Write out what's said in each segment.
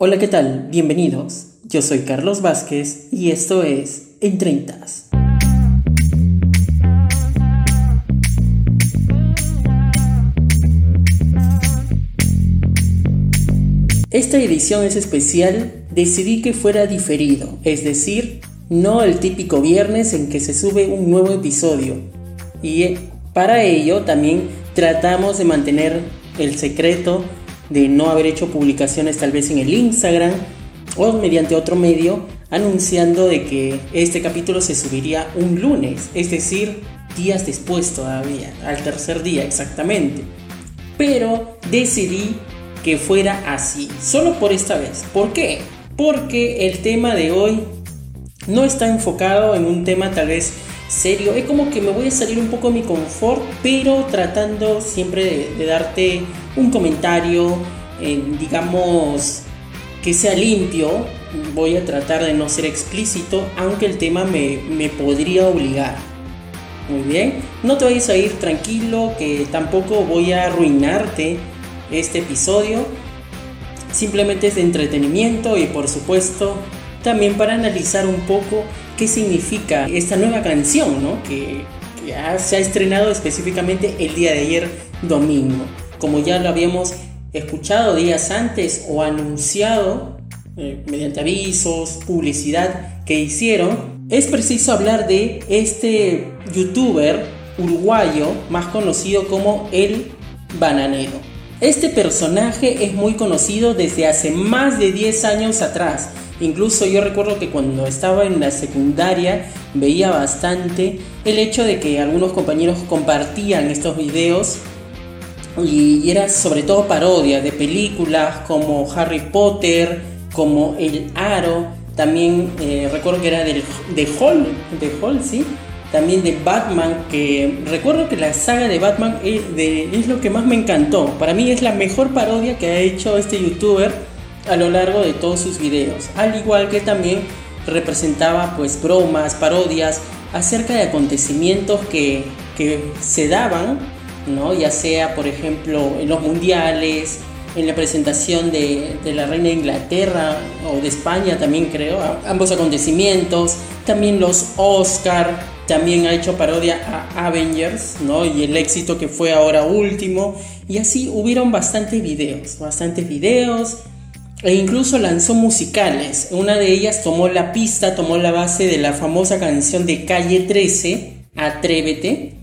Hola, ¿qué tal? Bienvenidos. Yo soy Carlos Vázquez y esto es En Treintas. Esta edición es especial, decidí que fuera diferido, es decir, no el típico viernes en que se sube un nuevo episodio. Y eh, para ello también tratamos de mantener el secreto de no haber hecho publicaciones tal vez en el Instagram o mediante otro medio anunciando de que este capítulo se subiría un lunes, es decir, días después todavía, al tercer día exactamente. Pero decidí que fuera así, solo por esta vez. ¿Por qué? Porque el tema de hoy no está enfocado en un tema tal vez serio. Es como que me voy a salir un poco de mi confort, pero tratando siempre de, darte un comentario, eh, digamos, que sea limpio. Voy a tratar de no ser explícito, aunque el tema me, me podría obligar. Muy bien, no te vayas a ir tranquilo, que tampoco voy a arruinarte este episodio. Simplemente es de entretenimiento y por supuesto también para analizar un poco qué significa esta nueva canción, ¿no? Que, se ha estrenado específicamente el día de ayer, domingo. Como ya lo habíamos escuchado días antes o anunciado eh, mediante avisos, publicidad que hicieron, es preciso hablar de este youtuber uruguayo más conocido como el bananero. Este personaje es muy conocido desde hace más de 10 años atrás Incluso yo recuerdo que cuando estaba en la secundaria veía bastante el hecho de que algunos compañeros compartían estos videos y era sobre todo parodia de películas como Harry Potter, como El Aro, también eh, recuerdo que era del, de Hall, de Hall, sí, también de Batman, que recuerdo que la saga de Batman es, es lo que más me encantó. Para mí es la mejor parodia que ha hecho este youtuber a lo largo de todos sus videos, al igual que también representaba pues bromas, parodias acerca de acontecimientos que, se daban, ¿no? ya sea por ejemplo en los mundiales, en la presentación de, la reina de Inglaterra o de España también creo, ambos acontecimientos, también los Oscar, también ha hecho parodia a Avengers, ¿no? Y el éxito que fue ahora último, y así hubieron bastantes videos, bastantes videos, e incluso lanzó musicales. Una de ellas tomó la pista, tomó la base de la famosa canción de Calle 13, Atrévete,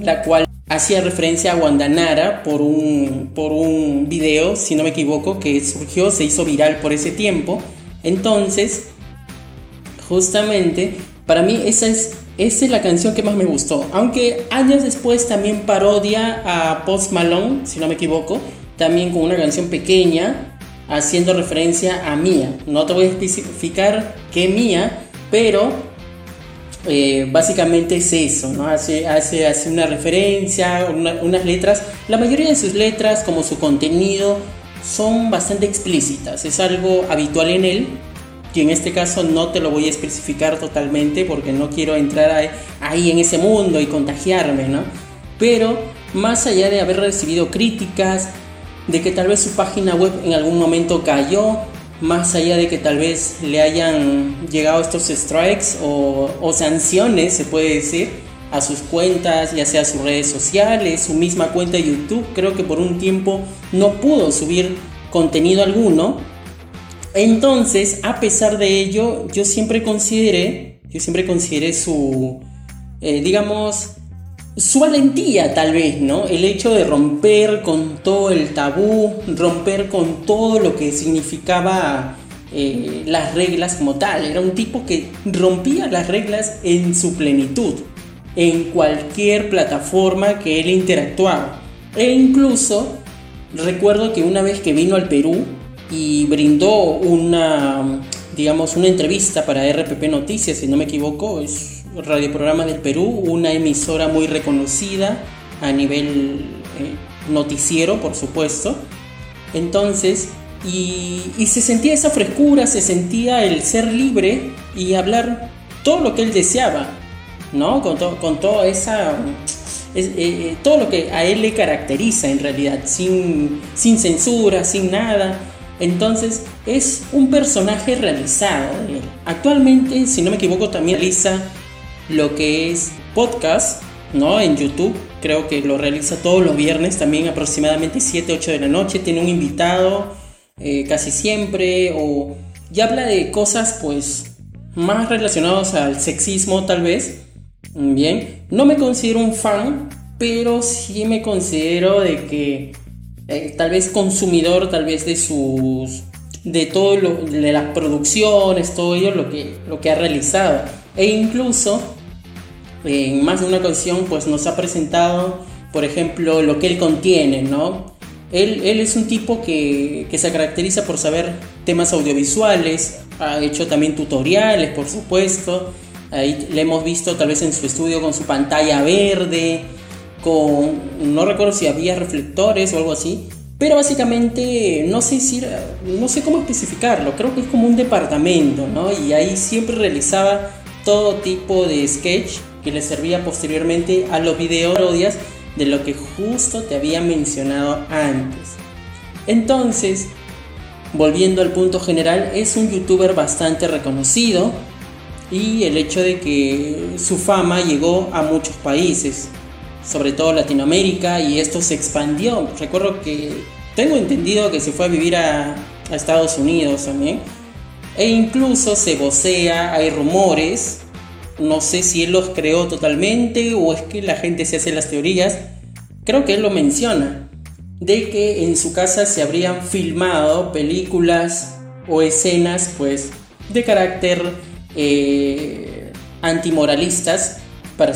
la cual hacía referencia a Guandanara por un, por un video, si no me equivoco, que surgió, se hizo viral por ese tiempo. Entonces, justamente, para mí esa es, esa es la canción que más me gustó. Aunque años después también parodia a Post Malone, si no me equivoco, también con una canción pequeña, haciendo referencia a Mía. No te voy a especificar qué Mía, pero eh, básicamente es eso. Hace, hace, hace una referencia, unas letras. La mayoría de sus letras, como su contenido, son bastante explícitas. Es algo habitual en él. Y en este caso no te lo voy a especificar totalmente porque no quiero entrar ahí en ese mundo y contagiarme, ¿no? Pero más allá de haber recibido críticas, de que tal vez su página web en algún momento cayó, más allá de que tal vez le hayan llegado estos strikes o, sanciones, se puede decir, a sus cuentas, ya sea sus redes sociales, su misma cuenta de YouTube, creo que por un tiempo no pudo subir contenido alguno. Entonces, a pesar de ello, yo siempre consideré, yo siempre consideré su, eh, digamos, su valentía tal vez, ¿no? El hecho de romper con todo el tabú, romper con todo lo que significaba eh, las reglas como tal. Era un tipo que rompía las reglas en su plenitud, en cualquier plataforma que él interactuaba. E incluso recuerdo que una vez que vino al Perú y brindó una, digamos, una entrevista para RPP Noticias, si no me equivoco, es Programa del Perú, una emisora muy reconocida a nivel eh, noticiero, por supuesto. Entonces, y, se sentía esa frescura, se sentía el ser libre y hablar todo lo que él deseaba, ¿no? Con, con toda esa... Eh, eh, todo lo que a él le caracteriza en realidad, sin, sin censura, sin nada. Entonces, es un personaje realizado. Actualmente, si no me equivoco, también realiza lo que es podcast, ¿no? En YouTube. Creo que lo realiza todos los viernes, también aproximadamente 7, 8 de la noche. Tiene un invitado eh, casi siempre o ya habla de cosas pues más relacionadas al sexismo tal vez. Bien, no me considero un fan, pero sí me considero de que eh, tal vez consumidor tal vez de sus de todo lo, de las producciones, todo ello lo que, lo que ha realizado. E incluso en más de una ocasión pues nos ha presentado, por ejemplo, lo que él contiene, ¿no? Él, él es un tipo que, que, se caracteriza por saber temas audiovisuales, ha hecho también tutoriales, por supuesto. Ahí le hemos visto tal vez en su estudio con su pantalla verde, con, no recuerdo si había reflectores o algo así, pero básicamente no sé si no sé cómo especificarlo, creo que es como un departamento, ¿no? Y ahí siempre realizaba todo tipo de sketch que le servía posteriormente a los videos de lo que justo te había mencionado antes. Entonces, volviendo al punto general, es un youtuber bastante reconocido y el hecho de que su fama llegó a muchos países sobre todo Latinoamérica, y esto se expandió. Recuerdo que tengo entendido que se fue a vivir a, Estados Unidos también, e incluso se vocea, hay rumores, no sé si él los creó totalmente o es que la gente se hace las teorías, creo que él lo menciona, de que en su casa se habrían filmado películas o escenas pues de carácter eh, antimoralistas para,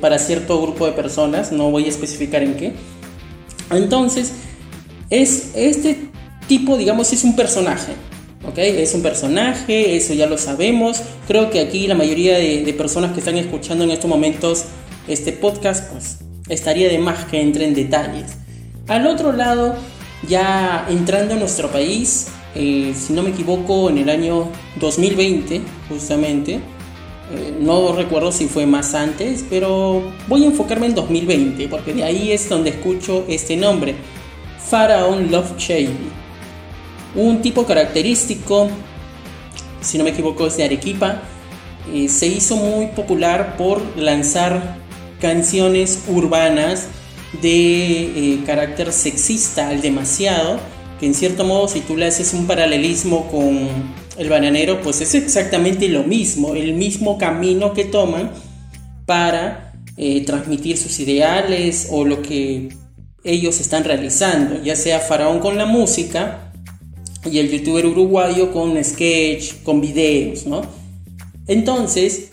para cierto grupo de personas, no voy a especificar en qué. Entonces, es este tipo, digamos, es un personaje. ¿Ok? Es un personaje, eso ya lo sabemos. Creo que aquí la mayoría de, personas que están escuchando en estos momentos este podcast, pues estaría de más que entre en detalles. Al otro lado, ya entrando a nuestro país, eh, si no me equivoco, en el año 2020, justamente, eh, no recuerdo si fue más antes, pero voy a enfocarme en 2020, porque de ahí es donde escucho este nombre, Pharaoh Love Shady. Un tipo característico, si no me equivoco, es de Arequipa. Eh, se hizo muy popular por lanzar canciones urbanas de eh, carácter sexista al demasiado, que en cierto modo si tú le haces un paralelismo con el bananero, pues es exactamente lo mismo, el mismo camino que toman para eh, transmitir sus ideales o lo que ellos están realizando, ya sea Faraón con la música y el youtuber uruguayo con sketch, con videos, ¿no? Entonces,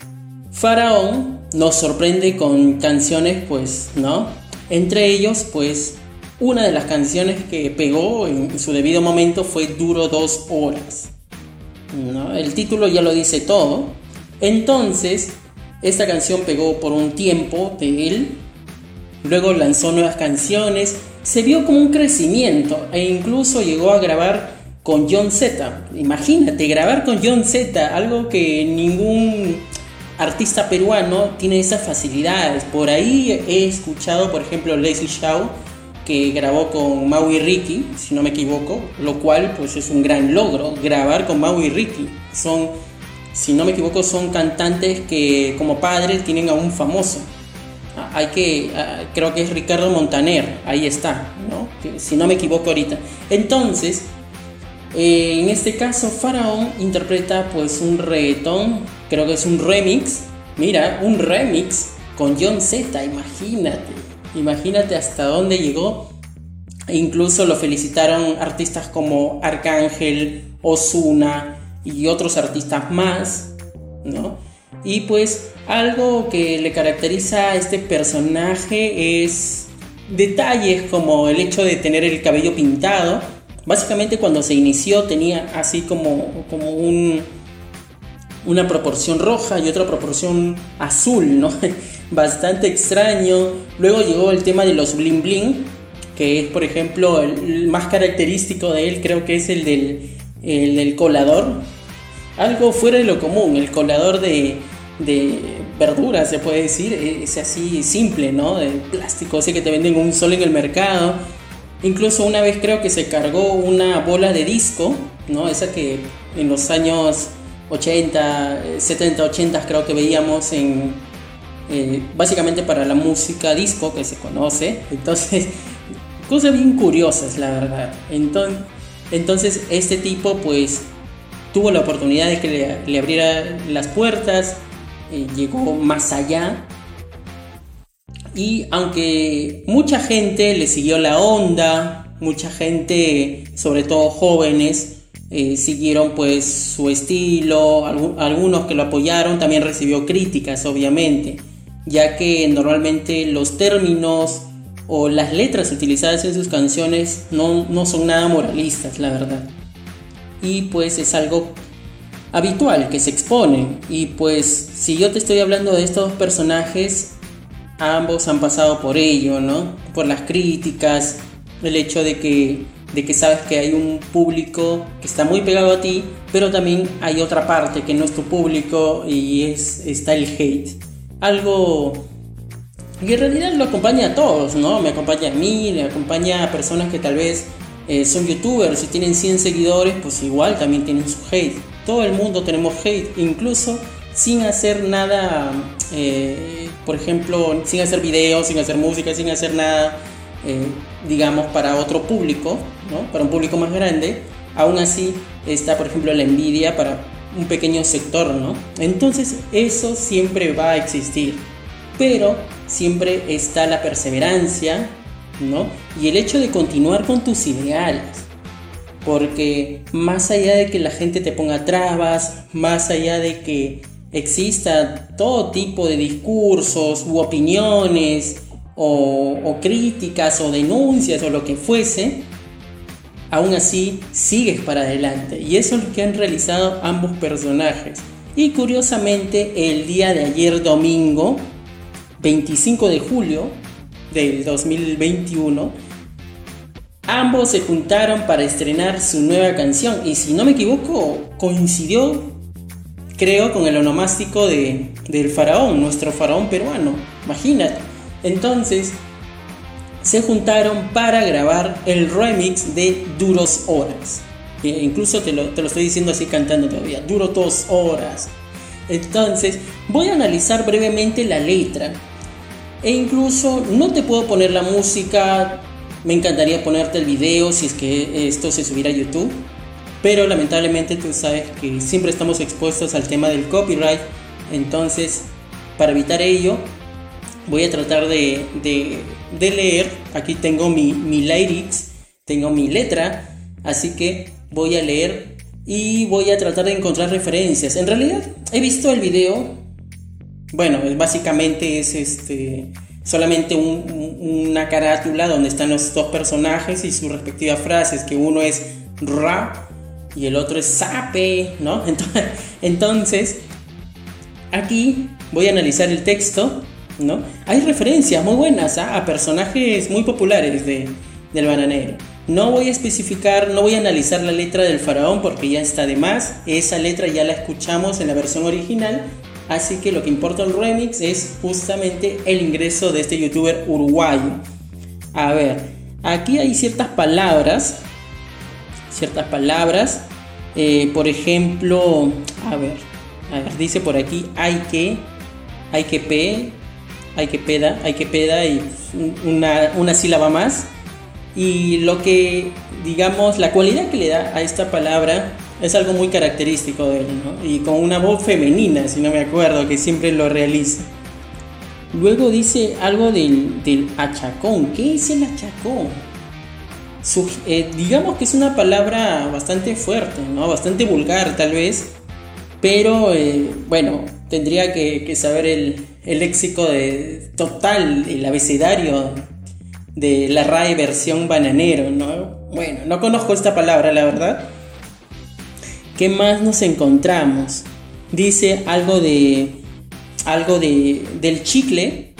Faraón nos sorprende con canciones, pues, ¿no? Entre ellos, pues, una de las canciones que pegó en su debido momento fue Duro dos horas. El título ya lo dice todo. Entonces, esta canción pegó por un tiempo de él. Luego lanzó nuevas canciones. Se vio como un crecimiento e incluso llegó a grabar con John Z. Imagínate, grabar con John Z, algo que ningún artista peruano tiene esas facilidades. Por ahí he escuchado, por ejemplo, Leslie Shaw que grabó con Maui Ricky, si no me equivoco, lo cual pues es un gran logro, grabar con Maui Ricky. Son, si no me equivoco, son cantantes que como padres tienen a un famoso. Ah, hay que, ah, creo que es Ricardo Montaner, ahí está, ¿no? si no me equivoco ahorita. Entonces, eh, en este caso, Faraón interpreta pues un reggaetón, creo que es un remix, mira, un remix con John Z, imagínate Imagínate hasta dónde llegó. E incluso lo felicitaron artistas como Arcángel, Osuna y otros artistas más, ¿no? Y pues algo que le caracteriza a este personaje es detalles como el hecho de tener el cabello pintado. Básicamente cuando se inició tenía así como, como un, una proporción roja y otra proporción azul, ¿no? bastante extraño. Luego llegó el tema de los bling bling, que es por ejemplo el más característico de él, creo que es el del, el colador. Algo fuera de lo común, el colador de, de verduras, se puede decir, es así simple, ¿no? De plástico, ese que te venden un sol en el mercado. Incluso una vez creo que se cargó una bola de disco, ¿no? Esa que en los años 80, 70, 80 creo que veíamos en, eh, básicamente para la música disco que se conoce. Entonces, cosas bien curiosas, la verdad. Entonces, este tipo pues tuvo la oportunidad de que le, abriera las puertas, eh, llegó más allá. Y aunque mucha gente le siguió la onda, mucha gente, sobre todo jóvenes, eh, siguieron pues su estilo, algunos que lo apoyaron también recibió críticas obviamente, ya que normalmente los términos o las letras utilizadas en sus canciones no, no son nada moralistas, la verdad. Y pues es algo habitual que se exponen. Y pues si yo te estoy hablando de estos personajes, ambos han pasado por ello, ¿no? Por las críticas, el hecho de que de que sabes que hay un público que está muy pegado a ti, pero también hay otra parte que no es tu público y es, está el hate. Algo que en realidad lo acompaña a todos, ¿no? Me acompaña a mí, le acompaña a personas que tal vez eh, son youtubers y tienen 100 seguidores, pues igual también tienen su hate. Todo el mundo tenemos hate, incluso sin hacer nada, eh, por ejemplo, sin hacer videos, sin hacer música, sin hacer nada eh, digamos, para otro público, ¿no? para un público más grande, aún así está, por ejemplo, la envidia para un pequeño sector, ¿no? Entonces eso siempre va a existir, pero siempre está la perseverancia, ¿no? Y el hecho de continuar con tus ideales, porque más allá de que la gente te ponga trabas, más allá de que exista todo tipo de discursos u opiniones, o, críticas o denuncias o lo que fuese, aún así sigues para adelante. Y eso es lo que han realizado ambos personajes. Y curiosamente, el día de ayer domingo, 25 de julio del 2021, ambos se juntaron para estrenar su nueva canción. Y si no me equivoco, coincidió, creo, con el onomástico de, del faraón, nuestro faraón peruano. Imagínate. Entonces se juntaron para grabar el remix de Duros Horas. incluso te lo, estoy diciendo así cantando todavía. Duro dos horas. Entonces voy a analizar brevemente la letra. E incluso no te puedo poner la música. Me encantaría ponerte el video si es que esto se subiera a YouTube. Pero lamentablemente tú sabes que siempre estamos expuestos al tema del copyright. Entonces, para evitar ello, voy a tratar de, leer. Aquí tengo mi, mi lyrics, tengo mi letra, así que voy a leer y voy a tratar de encontrar referencias. En realidad he visto el video, bueno, básicamente es este solamente una carátula donde están los dos personajes y sus respectivas frases, que uno es ra y el otro es sape, ¿no? Entonces, aquí voy a analizar el texto ¿no? Hay referencias muy buenas ¿ah? a personajes muy populares de, del bananero. No voy a especificar, no voy a analizar la letra del faraón porque ya está de más. Esa letra ya la escuchamos en la versión original. Así que lo que importa el remix es justamente el ingreso de este youtuber uruguayo. A ver, aquí hay ciertas palabras. Ciertas palabras. Eh, por ejemplo, a ver, dice por aquí hay que, hay que P, hay que peda, hay que peda y una, una sílaba más. Y lo que, digamos, la cualidad que le da a esta palabra es algo muy característico de él. Y con una voz femenina, si no me acuerdo, que siempre lo realiza. Luego dice algo del, del achacón. ¿Qué es el achacón? Eh, digamos que es una palabra bastante fuerte, ¿no? Bastante vulgar tal vez. Pero eh, bueno, tendría que, saber el, léxico de, total, el abecedario de la RAE versión bananero, ¿no? Bueno, no conozco esta palabra, la verdad. ¿Qué más nos encontramos? Dice algo de. algo de. del chicle.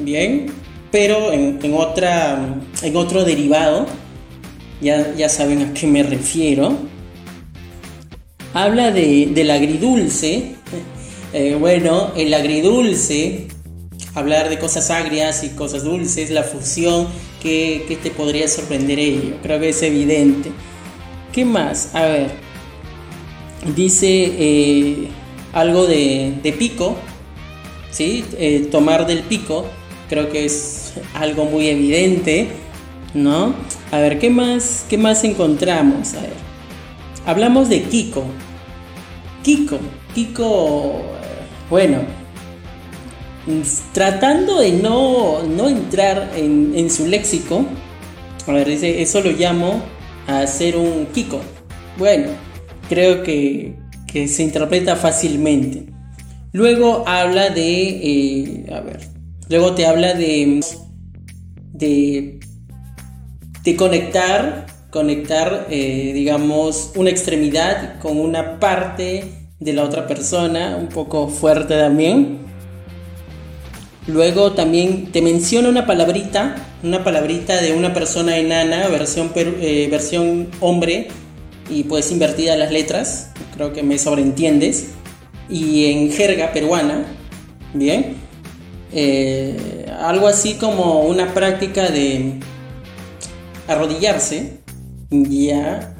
Bien. Pero en, otra. en otro derivado. Ya, ya saben a qué me refiero. Habla de, del agridulce eh, bueno, el agridulce, hablar de cosas agrias y cosas dulces, la fusión ¿Qué, te podría sorprender ello? Creo que es evidente. ¿Qué más? A ver. Dice eh, algo de, pico. ¿Sí? Eh, tomar del pico. Creo que es algo muy evidente. ¿No? A ver, ¿qué más, qué más encontramos? A ver. Hablamos de Kiko. Kiko. Kiko. Bueno, tratando de no, entrar en, su léxico, a ver, dice, eso lo llamo a hacer un Kiko. Bueno, creo que, se interpreta fácilmente. Luego habla de, eh, a ver, luego te habla de, de, de conectar, conectar, eh, digamos, una extremidad con una parte de la otra persona, un poco fuerte también. Luego también te menciona una palabrita, una palabrita de una persona enana, versión, eh, versión hombre, y pues invertida las letras, creo que me sobreentiendes, y en jerga peruana, bien, eh, algo así como una práctica de arrodillarse, ya,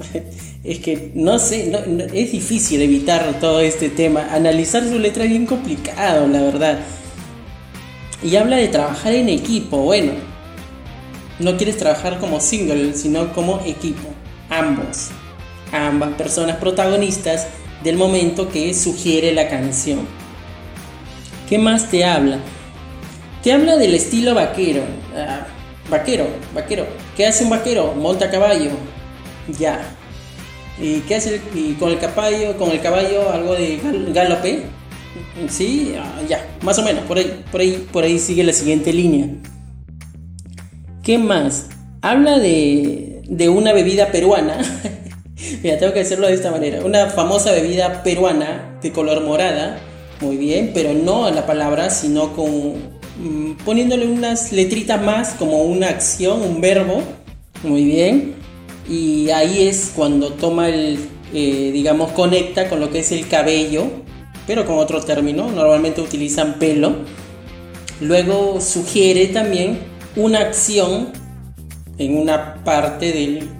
es que no sé, es difícil evitar todo este tema, analizar su letra es bien complicado, la verdad y habla de trabajar en equipo. Bueno, no quieres trabajar como single, sino como equipo. Ambos. Ambas personas protagonistas del momento que sugiere la canción. ¿Qué más te habla? Te habla del estilo vaquero. Ah, vaquero, vaquero. ¿Qué hace un vaquero? Monta a caballo. Ya. ¿Y qué hace y con el caballo? Con el caballo algo de galope Sí, ah, ya, más o menos, por ahí, por ahí, por ahí sigue la siguiente línea. ¿Qué más? Habla de, de una bebida peruana. Mira, tengo que hacerlo de esta manera. Una famosa bebida peruana de color morada. Muy bien, pero no a la palabra, sino con poniéndole unas letritas más como una acción, un verbo. Muy bien. Y ahí es cuando toma el, eh, digamos, conecta con lo que es el cabello pero con otro término, normalmente utilizan pelo. Luego sugiere también una acción en una parte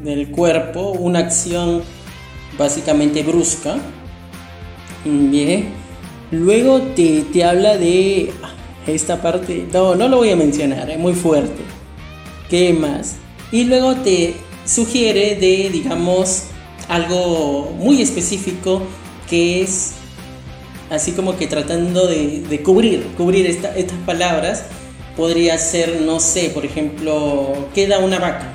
del, cuerpo, una acción básicamente brusca. Bien. Luego te, te, habla de esta parte, no, no lo voy a mencionar, es muy fuerte. ¿Qué más? Y luego te sugiere de, digamos, algo muy específico que es así como que tratando de, cubrir, cubrir estas palabras, podría ser, no sé, por ejemplo, queda una vaca.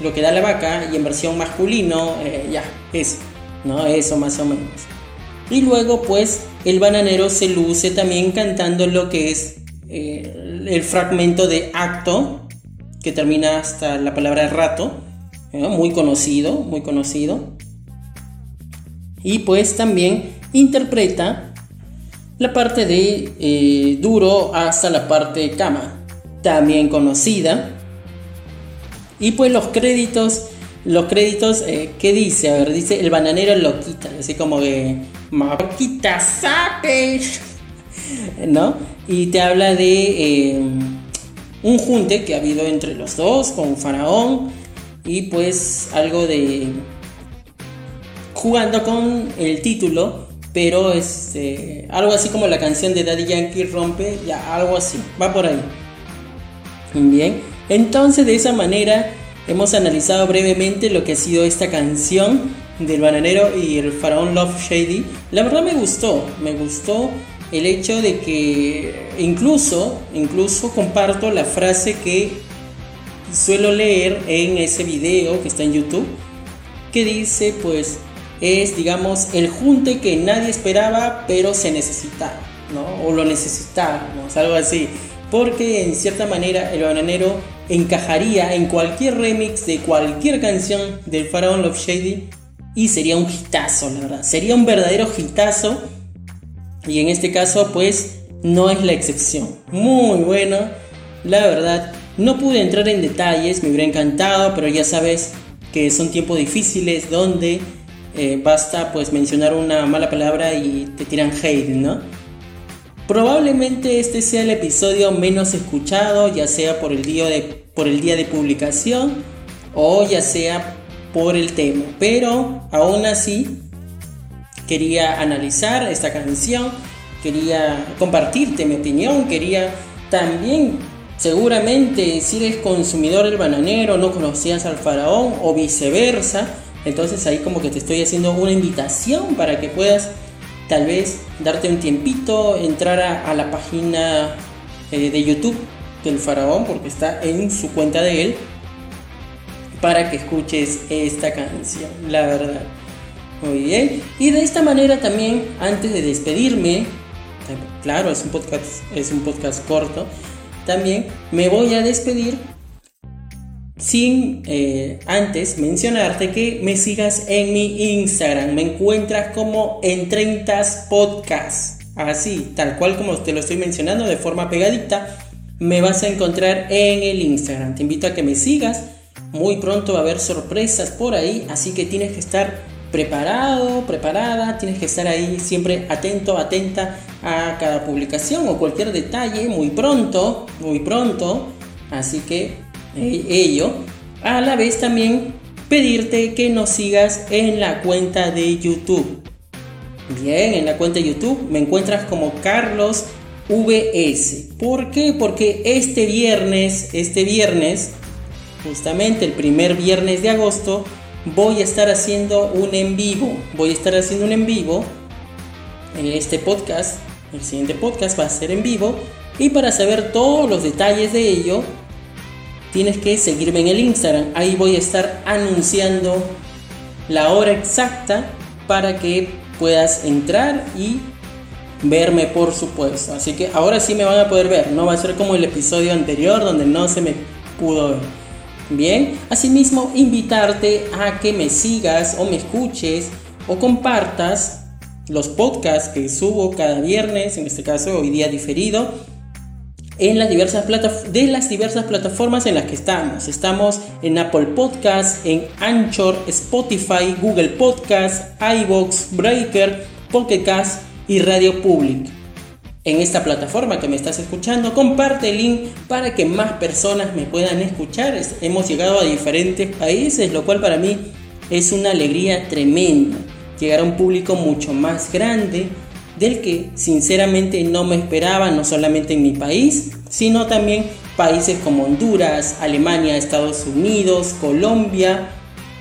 Lo que da la vaca y en versión masculino, eh, ya, eso, ¿no? Eso más o menos. Y luego pues el bananero se luce también cantando lo que es eh, el fragmento de acto, que termina hasta la palabra rato, muy conocido, muy conocido. Y pues también interpreta la parte de eh, duro hasta la parte cama, también conocida. Y pues los créditos, los créditos, eh, ¿qué dice? A ver, dice el bananero lo quita, así como que, quita sape, ¿no? Y te habla de eh, un junte que ha habido entre los dos con Faraón y pues algo de jugando con el título pero este, algo así como la canción de Daddy Yankee rompe, ya algo así, va por ahí. Bien, entonces de esa manera hemos analizado brevemente lo que ha sido esta canción del bananero y el faraón Love Shady. La verdad me gustó, me gustó el hecho de que incluso, incluso comparto la frase que suelo leer en ese video que está en YouTube, que dice pues es, digamos, el junte que nadie esperaba, pero se necesitaba, ¿no? O lo necesitábamos, algo así. Porque en cierta manera el bananero encajaría en cualquier remix de cualquier canción del Faraón Love Shady y sería un hitazo, la verdad. Sería un verdadero hitazo. Y en este caso, pues, no es la excepción. Muy bueno, la verdad. No pude entrar en detalles, me hubiera encantado, pero ya sabes que son tiempos difíciles donde eh, basta pues mencionar una mala palabra y te tiran hate, ¿no? Probablemente este sea el episodio menos escuchado, ya sea por el, de, por el día de publicación o ya sea por el tema. Pero aún así quería analizar esta canción, quería compartirte mi opinión, quería también seguramente si eres consumidor del bananero no conocías al faraón o viceversa, entonces ahí como que te estoy haciendo una invitación para que puedas tal vez darte un tiempito, entrar a, la página eh, de YouTube del faraón porque está en su cuenta de él para que escuches esta canción, la verdad. Muy bien. Y de esta manera también, antes de despedirme, claro, es un podcast, es un podcast corto, también me voy a despedir sin eh, antes mencionarte que me sigas en mi Instagram. Me encuentras como en 30 podcasts. Así, tal cual como te lo estoy mencionando de forma pegadita me vas a encontrar en el Instagram. Te invito a que me sigas. Muy pronto va a haber sorpresas por ahí, así que tienes que estar preparado, preparada, tienes que estar ahí siempre atento, atenta a cada publicación o cualquier detalle muy pronto, muy pronto. Así que ello, a la vez también pedirte que nos sigas en la cuenta de YouTube. Bien, en la cuenta de YouTube me encuentras como Carlos VS. ¿Por qué? Porque este viernes, este viernes, justamente el primer viernes de agosto, voy a estar haciendo un en vivo. Voy a estar haciendo un en vivo en este podcast. El siguiente podcast va a ser en vivo. Y para saber todos los detalles de ello, tienes que seguirme en el Instagram. Ahí voy a estar anunciando la hora exacta para que puedas entrar y verme por supuesto. Así que ahora sí me van a poder ver, no va a ser como el episodio anterior donde no se me pudo ver. Bien, asimismo invitarte a que me sigas o me escuches o compartas los podcasts que subo cada viernes, en este caso hoy día diferido, en las diversas de las diversas plataformas en las que estamos. Estamos en Apple Podcasts, en Anchor, Spotify, Google Podcasts, iBox, Breaker, Pocket y Radio Public. En esta plataforma que me estás escuchando, comparte el link para que más personas me puedan escuchar. Hemos llegado a diferentes países, lo cual para mí es una alegría tremenda. Llegar a un público mucho más grande del que sinceramente no me esperaba, no solamente en mi país, sino también países como Honduras, Alemania, Estados Unidos, Colombia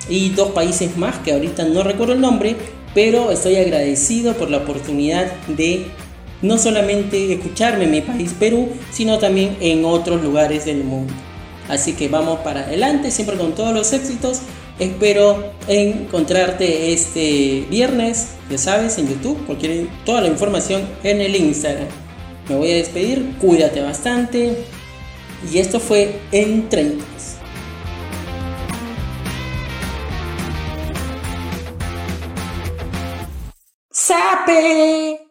y dos países más que ahorita no recuerdo el nombre, pero estoy agradecido por la oportunidad de no solamente escucharme en mi país Perú, sino también en otros lugares del mundo. Así que vamos para adelante, siempre con todos los éxitos. Espero encontrarte este viernes, ya sabes, en YouTube, cualquier, toda la información en el Instagram. Me voy a despedir, cuídate bastante. Y esto fue en 30. ¡Sape!